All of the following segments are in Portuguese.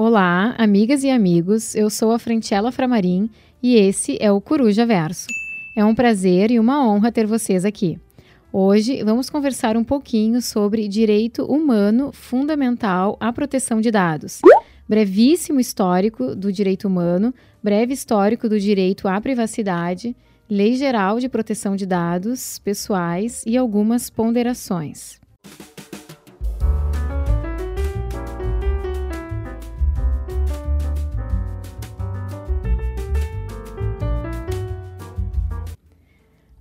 Olá, amigas e amigos. Eu sou a Frentiela Framarim e esse é o Coruja Verso. É um prazer e uma honra ter vocês aqui. Hoje vamos conversar um pouquinho sobre direito humano fundamental à proteção de dados. Brevíssimo histórico do direito humano, breve histórico do direito à privacidade, Lei Geral de Proteção de Dados Pessoais e algumas ponderações.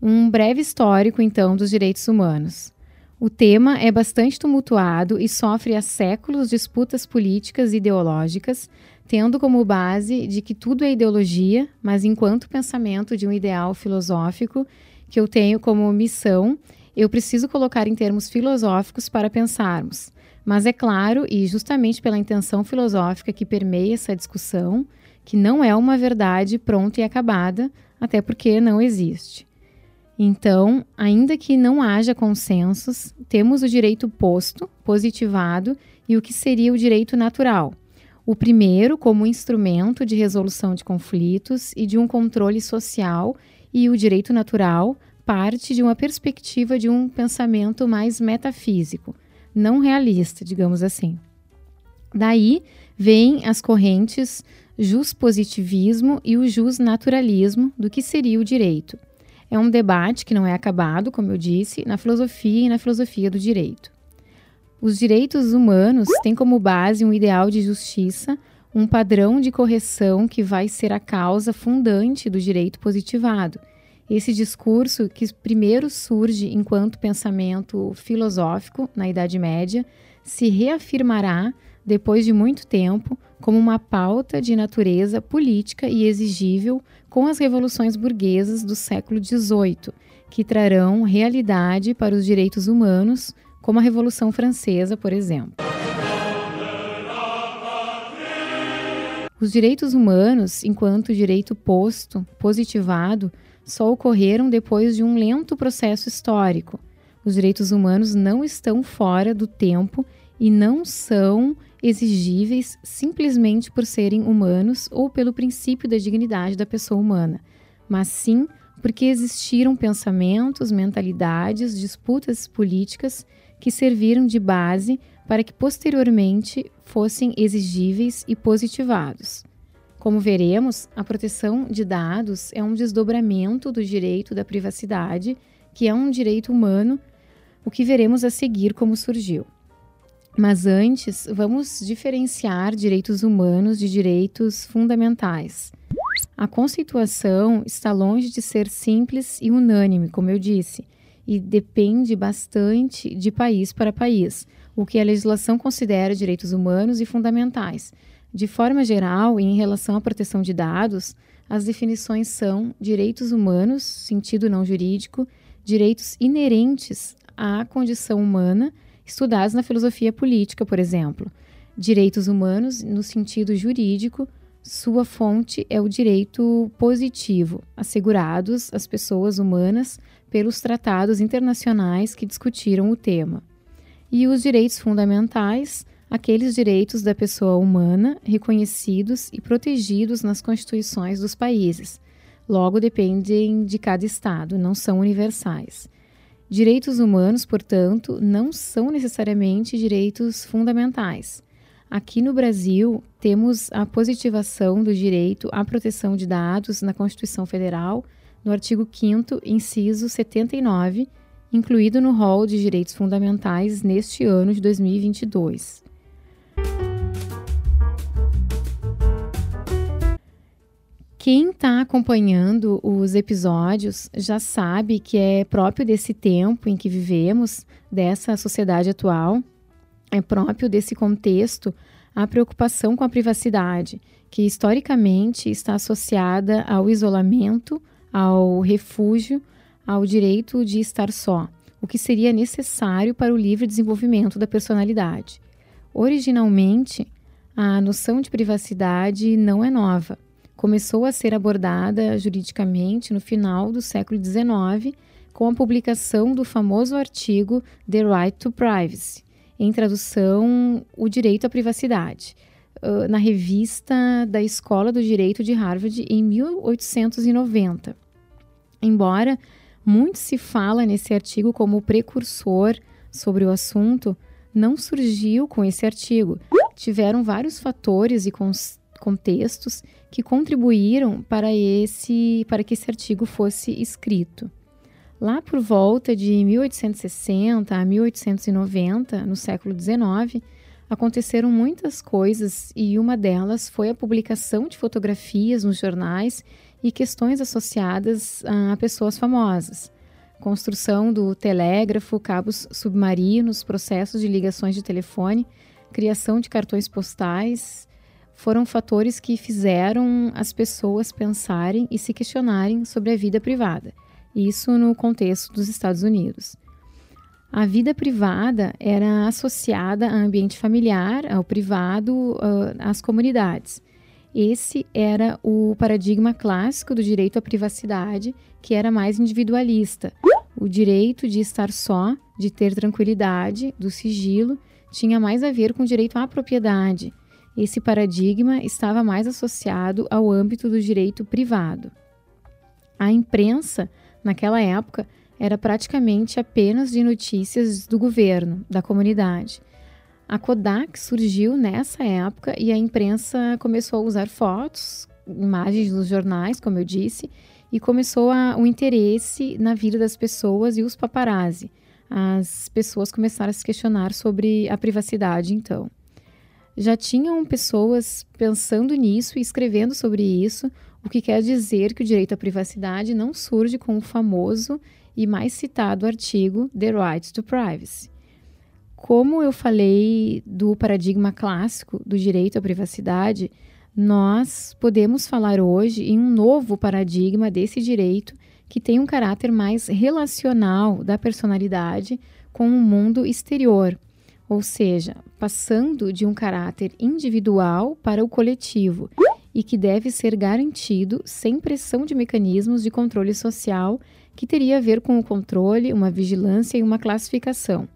Um breve histórico, então, dos direitos humanos. O tema é bastante tumultuado e sofre há séculos disputas políticas e ideológicas, tendo como base de que tudo é ideologia, mas enquanto pensamento de um ideal filosófico que eu tenho como missão, eu preciso colocar em termos filosóficos para pensarmos. Mas é claro, e justamente pela intenção filosófica que permeia essa discussão, que não é uma verdade pronta e acabada, até porque não existe. Então, ainda que não haja consensos, temos o direito posto, positivado, e o que seria o direito natural. O primeiro, como instrumento de resolução de conflitos e de um controle social, e o direito natural parte de uma perspectiva de um pensamento mais metafísico, não realista, digamos assim. Daí vêm as correntes positivismo e o naturalismo do que seria o direito. É um debate que não é acabado, como eu disse, na filosofia e na filosofia do direito. Os direitos humanos têm como base um ideal de justiça, um padrão de correção que vai ser a causa fundante do direito positivado. Esse discurso, que primeiro surge enquanto pensamento filosófico na Idade Média, se reafirmará, depois de muito tempo, como uma pauta de natureza política e exigível com as revoluções burguesas do século XVIII, que trarão realidade para os direitos humanos, como a Revolução Francesa, por exemplo. Os direitos humanos, enquanto direito posto, positivado, só ocorreram depois de um lento processo histórico. Os direitos humanos não estão fora do tempo e não são exigíveis simplesmente por serem humanos ou pelo princípio da dignidade da pessoa humana, mas sim porque existiram pensamentos, mentalidades, disputas políticas que serviram de base para que posteriormente fossem exigíveis e positivados. Como veremos, a proteção de dados é um desdobramento do direito da privacidade, que é um direito humano, o que veremos a seguir como surgiu. Mas antes, vamos diferenciar direitos humanos de direitos fundamentais. A conceituação está longe de ser simples e unânime, como eu disse, e depende bastante de país para país, o que a legislação considera direitos humanos e fundamentais. De forma geral, e em relação à proteção de dados, as definições são direitos humanos, sentido não jurídico, direitos inerentes à condição humana estudados na filosofia política, por exemplo. Direitos humanos, no sentido jurídico, sua fonte é o direito positivo, assegurados às pessoas humanas pelos tratados internacionais que discutiram o tema. E os direitos fundamentais, aqueles direitos da pessoa humana reconhecidos e protegidos nas constituições dos países. Logo, dependem de cada Estado, não são universais. Direitos humanos, portanto, não são necessariamente direitos fundamentais. Aqui no Brasil, temos a positivação do direito à proteção de dados na Constituição Federal, no artigo 5, inciso 79, incluído no rol de direitos fundamentais neste ano de 2022. Quem está acompanhando os episódios já sabe que é próprio desse tempo em que vivemos, dessa sociedade atual, é próprio desse contexto a preocupação com a privacidade, que historicamente está associada ao isolamento, ao refúgio, ao direito de estar só, o que seria necessário para o livre desenvolvimento da personalidade. Originalmente, a noção de privacidade não é nova começou a ser abordada juridicamente no final do século XIX, com a publicação do famoso artigo The Right to Privacy, em tradução, o direito à privacidade. na revista da Escola do Direito de Harvard em 1890. Embora muito se fala nesse artigo como precursor sobre o assunto, não surgiu com esse artigo. Tiveram vários fatores e contextos que contribuíram para esse para que esse artigo fosse escrito. Lá por volta de 1860 a 1890, no século XIX, aconteceram muitas coisas e uma delas foi a publicação de fotografias nos jornais e questões associadas a pessoas famosas. Construção do telégrafo, cabos submarinos, processos de ligações de telefone, criação de cartões postais, foram fatores que fizeram as pessoas pensarem e se questionarem sobre a vida privada. Isso no contexto dos Estados Unidos. A vida privada era associada ao ambiente familiar, ao privado, às comunidades. Esse era o paradigma clássico do direito à privacidade, que era mais individualista. O direito de estar só, de ter tranquilidade, do sigilo, tinha mais a ver com o direito à propriedade. Esse paradigma estava mais associado ao âmbito do direito privado. A imprensa, naquela época, era praticamente apenas de notícias do governo, da comunidade. A Kodak surgiu nessa época e a imprensa começou a usar fotos, imagens nos jornais, como eu disse, e começou a, o interesse na vida das pessoas e os paparazzi. As pessoas começaram a se questionar sobre a privacidade, então. Já tinham pessoas pensando nisso e escrevendo sobre isso, o que quer dizer que o direito à privacidade não surge com o famoso e mais citado artigo The Right to Privacy. Como eu falei do paradigma clássico do direito à privacidade, nós podemos falar hoje em um novo paradigma desse direito que tem um caráter mais relacional da personalidade com o mundo exterior, ou seja, passando de um caráter individual para o coletivo e que deve ser garantido sem pressão de mecanismos de controle social que teria a ver com o controle, uma vigilância e uma classificação.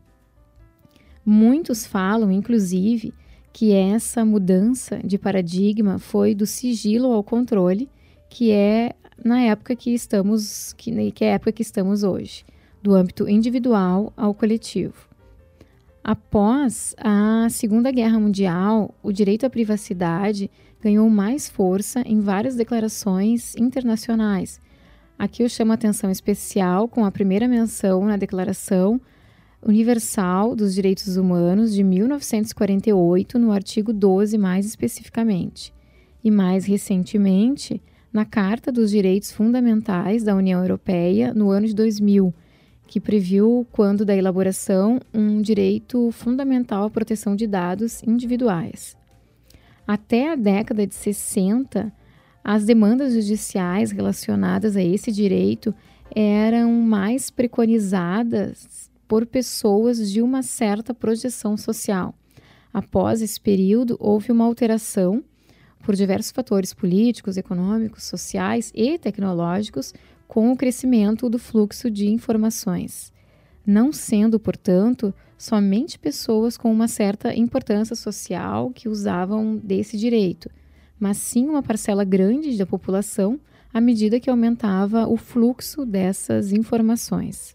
Muitos falam, inclusive, que essa mudança de paradigma foi do sigilo ao controle, que é na época que estamos, que, que é a época que estamos hoje, do âmbito individual ao coletivo. Após a Segunda Guerra Mundial, o direito à privacidade ganhou mais força em várias declarações internacionais. Aqui eu chamo a atenção especial com a primeira menção na Declaração Universal dos Direitos Humanos de 1948, no artigo 12 mais especificamente, e mais recentemente na Carta dos Direitos Fundamentais da União Europeia no ano de 2000, que previu, quando da elaboração, um direito fundamental à proteção de dados individuais. Até a década de 60, as demandas judiciais relacionadas a esse direito eram mais preconizadas por pessoas de uma certa projeção social. Após esse período, houve uma alteração por diversos fatores políticos, econômicos, sociais e tecnológicos com o crescimento do fluxo de informações, não sendo, portanto, somente pessoas com uma certa importância social que usavam desse direito, mas sim uma parcela grande da população à medida que aumentava o fluxo dessas informações.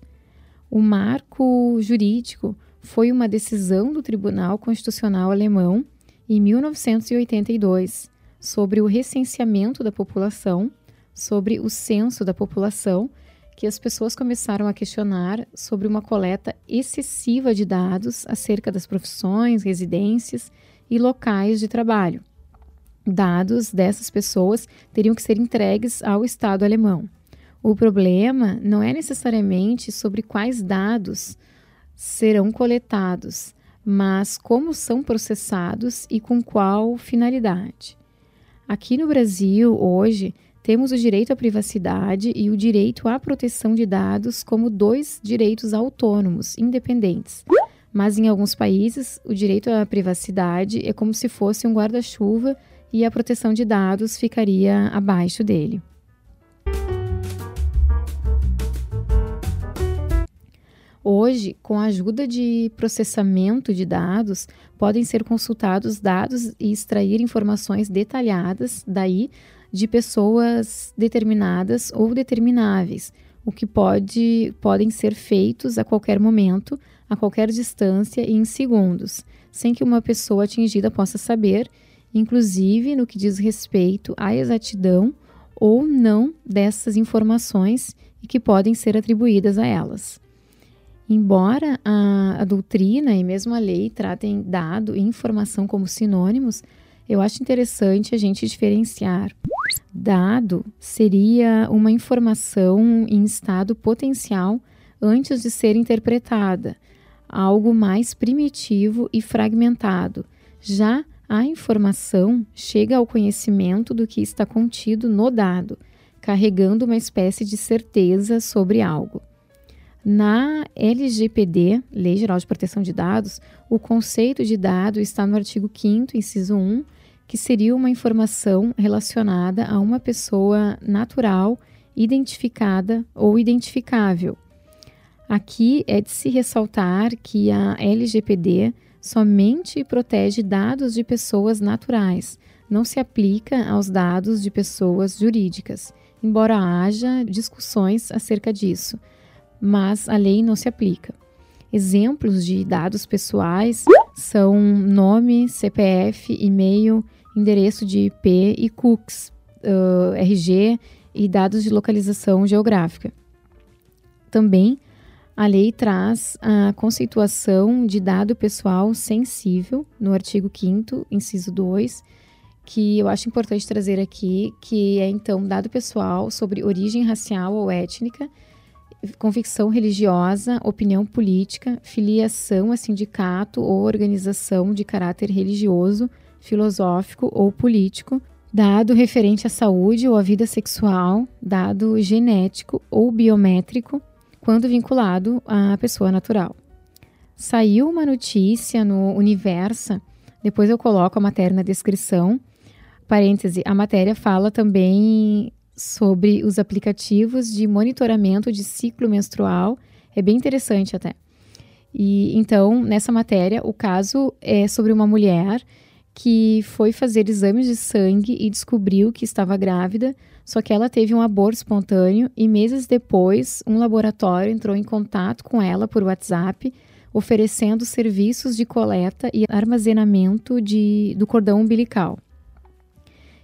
O marco jurídico foi uma decisão do Tribunal Constitucional Alemão em 1982 sobre o recenseamento da população, sobre o censo da população, que as pessoas começaram a questionar sobre uma coleta excessiva de dados acerca das profissões, residências e locais de trabalho. Dados dessas pessoas teriam que ser entregues ao Estado alemão. O problema não é necessariamente sobre quais dados serão coletados, mas como são processados e com qual finalidade. Aqui no Brasil, hoje, temos o direito à privacidade e o direito à proteção de dados como dois direitos autônomos, independentes. Mas em alguns países, o direito à privacidade é como se fosse um guarda-chuva e a proteção de dados ficaria abaixo dele. Hoje, com a ajuda de processamento de dados, podem ser consultados dados e extrair informações detalhadas daí de pessoas determinadas ou determináveis, o que pode, podem ser feitos a qualquer momento, a qualquer distância e em segundos, sem que uma pessoa atingida possa saber, inclusive no que diz respeito à exatidão ou não dessas informações e que podem ser atribuídas a elas. Embora a, a, doutrina e mesmo a lei tratem dado e informação como sinônimos, eu acho interessante a gente diferenciar. Dado seria uma informação em estado potencial antes de ser interpretada, algo mais primitivo e fragmentado. Já a informação chega ao conhecimento do que está contido no dado, carregando uma espécie de certeza sobre algo. Na LGPD, Lei Geral de Proteção de Dados, o conceito de dado está no artigo 5, inciso 1, que seria uma informação relacionada a uma pessoa natural, identificada ou identificável. Aqui é de se ressaltar que a LGPD somente protege dados de pessoas naturais, não se aplica aos dados de pessoas jurídicas, embora haja discussões acerca disso, mas a lei não se aplica. Exemplos de dados pessoais são nome, CPF, e-mail, endereço de IP e cookies, uh, RG e dados de localização geográfica. Também a lei traz a conceituação de dado pessoal sensível no artigo 5 inciso 2, que eu acho importante trazer aqui, que é então dado pessoal sobre origem racial ou étnica, convicção religiosa, opinião política, filiação a sindicato ou organização de caráter religioso, filosófico ou político, dado referente à saúde ou à vida sexual, dado genético ou biométrico, quando vinculado à pessoa natural. Saiu uma notícia no Universa, depois eu coloco a matéria na descrição. Parêntese, a matéria fala também sobre os aplicativos de monitoramento de ciclo menstrual. É bem interessante até. E então, nessa matéria, o caso é sobre uma mulher que foi fazer exames de sangue e descobriu que estava grávida, só que ela teve um aborto espontâneo e meses depois um laboratório entrou em contato com ela por WhatsApp, oferecendo serviços de coleta e armazenamento de, do cordão umbilical.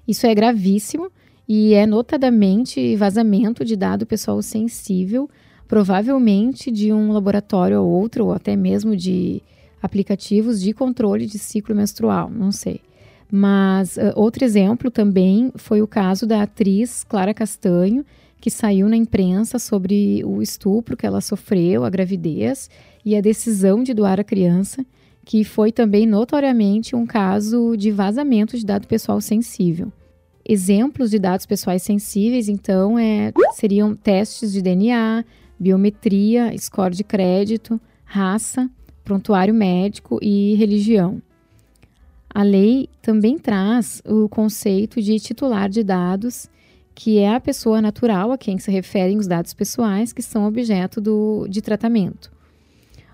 Isso é gravíssimo e é notadamente vazamento de dado pessoal sensível, provavelmente de um laboratório ou outro, ou até mesmo de aplicativos de controle de ciclo menstrual, não sei. Mas uh, outro exemplo também foi o caso da atriz Clara Castanho, que saiu na imprensa sobre o estupro que ela sofreu, a gravidez e a decisão de doar a criança, que foi também notoriamente um caso de vazamento de dado pessoal sensível. Exemplos de dados pessoais sensíveis, então, é, seriam testes de DNA, biometria, score de crédito, raça, prontuário médico e religião. A lei também traz o conceito de titular de dados, que é a pessoa natural a quem se referem os dados pessoais que são objeto do, de tratamento.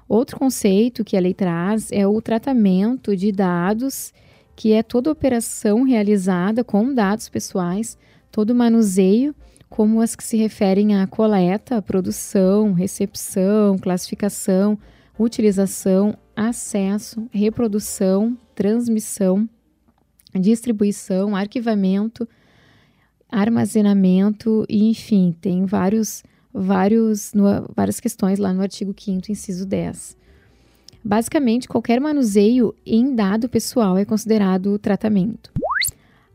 Outro conceito que a lei traz é o tratamento de dados, que é toda operação realizada com dados pessoais, todo manuseio, como as que se referem à coleta, produção, recepção, classificação, utilização, acesso, reprodução, transmissão, distribuição, arquivamento, armazenamento e, enfim, tem vários, vários, no, várias questões lá no artigo 5 inciso 10. Basicamente, qualquer manuseio em dado pessoal é considerado tratamento.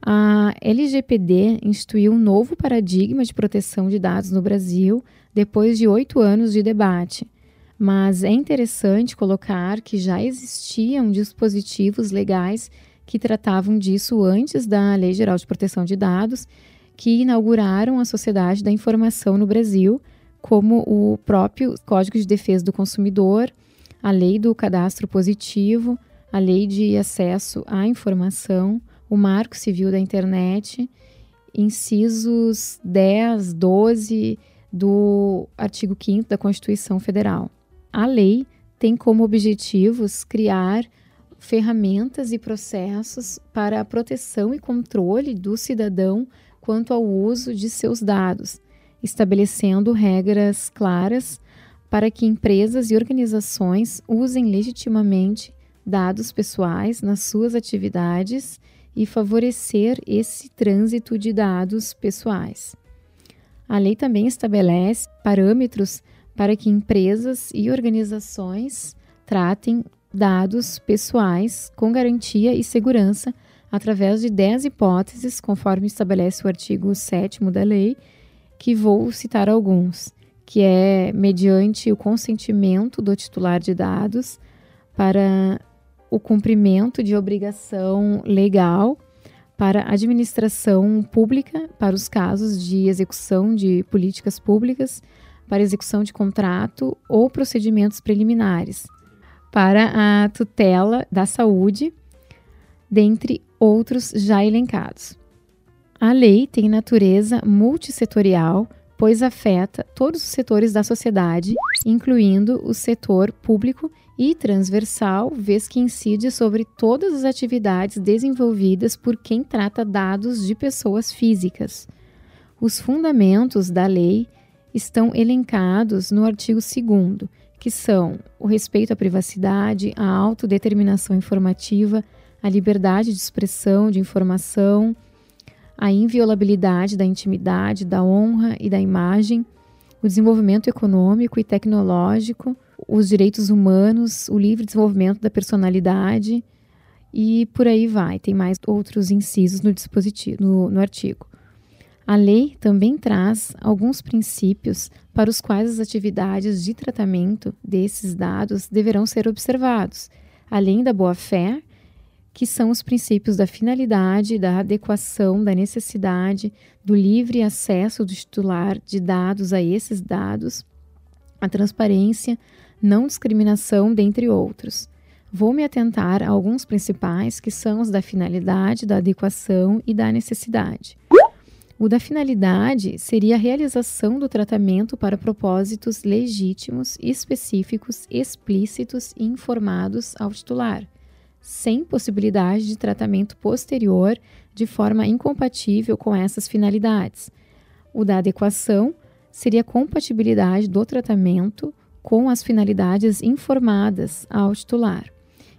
A LGPD instituiu um novo paradigma de proteção de dados no Brasil depois de oito anos de debate. Mas é interessante colocar que já existiam dispositivos legais que tratavam disso antes da Lei Geral de Proteção de Dados, que inauguraram a Sociedade da Informação no Brasil, como o próprio Código de Defesa do Consumidor, a Lei do Cadastro Positivo, a Lei de Acesso à Informação, o Marco Civil da Internet, incisos 10, 12 do artigo 5 da Constituição Federal. a lei tem como objetivos criar ferramentas e processos para a proteção e controle do cidadão quanto ao uso de seus dados, estabelecendo regras claras para que empresas e organizações usem legitimamente dados pessoais nas suas atividades e favorecer esse trânsito de dados pessoais. A lei também estabelece parâmetros para que empresas e organizações tratem dados pessoais com garantia e segurança através de 10 hipóteses, conforme estabelece o artigo 7 da lei, que vou citar alguns, que é mediante o consentimento do titular de dados para o cumprimento de obrigação legal para administração pública, para os casos de execução de políticas públicas, para execução de contrato ou procedimentos preliminares, para a tutela da saúde, dentre outros já elencados. A lei tem natureza multissetorial, pois afeta todos os setores da sociedade, incluindo o setor público e transversal, vez que incide sobre todas as atividades desenvolvidas por quem trata dados de pessoas físicas. Os fundamentos da lei estão elencados no artigo 2, que são o respeito à privacidade, a autodeterminação informativa, a liberdade de expressão de informação, a inviolabilidade da intimidade, da honra e da imagem, o desenvolvimento econômico e tecnológico, os direitos humanos, o livre desenvolvimento da personalidade e por aí vai. Tem mais outros incisos no dispositivo, no, no artigo. A lei também traz alguns princípios para os quais as atividades de tratamento desses dados deverão ser observados, além da boa-fé que são os princípios da finalidade, da adequação, da necessidade, do livre acesso do titular de dados a esses dados, a transparência, não discriminação, dentre outros. Vou me atentar a alguns principais que são os da finalidade, da adequação e da necessidade. O da finalidade seria a realização do tratamento para propósitos legítimos, específicos, explícitos e informados ao titular sem possibilidade de tratamento posterior de forma incompatível com essas finalidades. O da adequação seria a compatibilidade do tratamento com as finalidades informadas ao titular.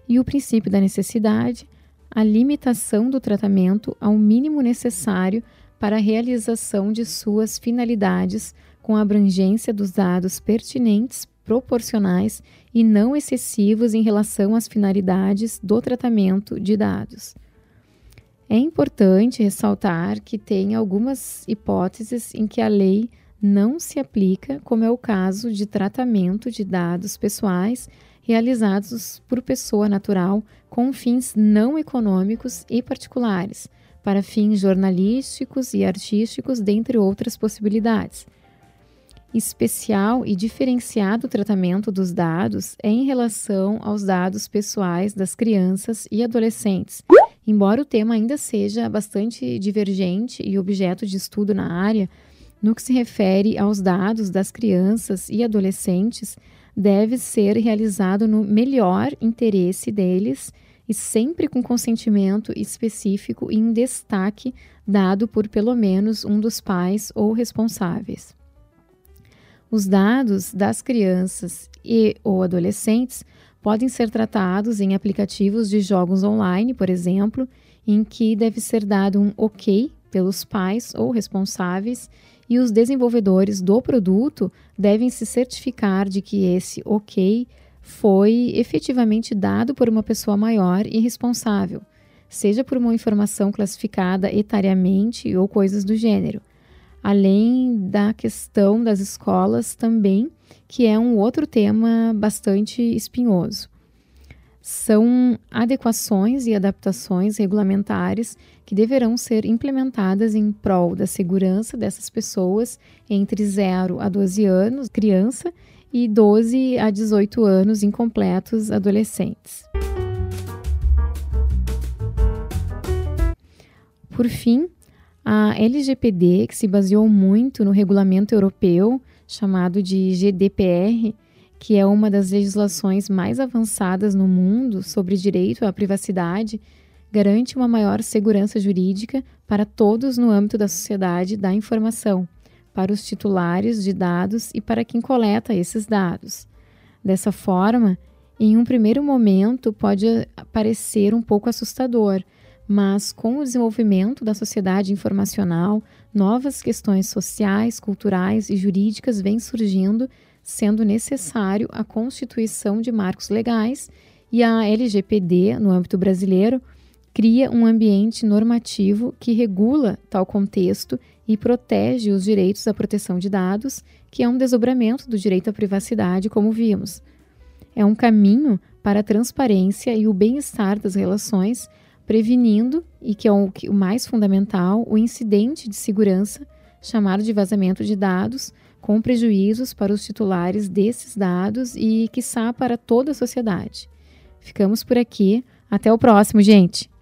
E o princípio da necessidade, a limitação do tratamento ao mínimo necessário para a realização de suas finalidades com abrangência dos dados pertinentes proporcionais e não excessivos em relação às finalidades do tratamento de dados. É importante ressaltar que tem algumas hipóteses em que a lei não se aplica, como é o caso de tratamento de dados pessoais realizados por pessoa natural com fins não econômicos e particulares, para fins jornalísticos e artísticos, dentre outras possibilidades especial e diferenciado tratamento dos dados é em relação aos dados pessoais das crianças e adolescentes. Embora o tema ainda seja bastante divergente e objeto de estudo na área, no que se refere aos dados das crianças e adolescentes, deve ser realizado no melhor interesse deles e sempre com consentimento específico e em destaque dado por pelo menos um dos pais ou responsáveis. Os dados das crianças e ou adolescentes podem ser tratados em aplicativos de jogos online, por exemplo, em que deve ser dado um OK pelos pais ou responsáveis e os desenvolvedores do produto devem se certificar de que esse OK foi efetivamente dado por uma pessoa maior e responsável, seja por uma informação classificada etariamente ou coisas do gênero além da questão das escolas também, que é um outro tema bastante espinhoso. São adequações e adaptações regulamentares que deverão ser implementadas em prol da segurança dessas pessoas entre 0 a 12 anos, criança, e 12 a 18 anos, incompletos, adolescentes. Por fim, a LGPD, que se baseou muito no regulamento europeu chamado de GDPR, que é uma das legislações mais avançadas no mundo sobre direito à privacidade, garante uma maior segurança jurídica para todos no âmbito da sociedade da informação, para os titulares de dados e para quem coleta esses dados. Dessa forma, em um primeiro momento pode parecer um pouco assustador, mas com o desenvolvimento da sociedade informacional, novas questões sociais, culturais e jurídicas vêm surgindo, sendo necessário a constituição de marcos legais e a LGPD, no âmbito brasileiro, cria um ambiente normativo que regula tal contexto e protege os direitos à proteção de dados, que é um desdobramento do direito à privacidade, como vimos. É um caminho para a transparência e o bem-estar das relações, prevenindo, e que é o, o mais fundamental, o incidente de segurança, chamado de vazamento de dados, com prejuízos para os titulares desses dados e, quiçá, para toda a sociedade. Ficamos por aqui. Até o próximo, gente!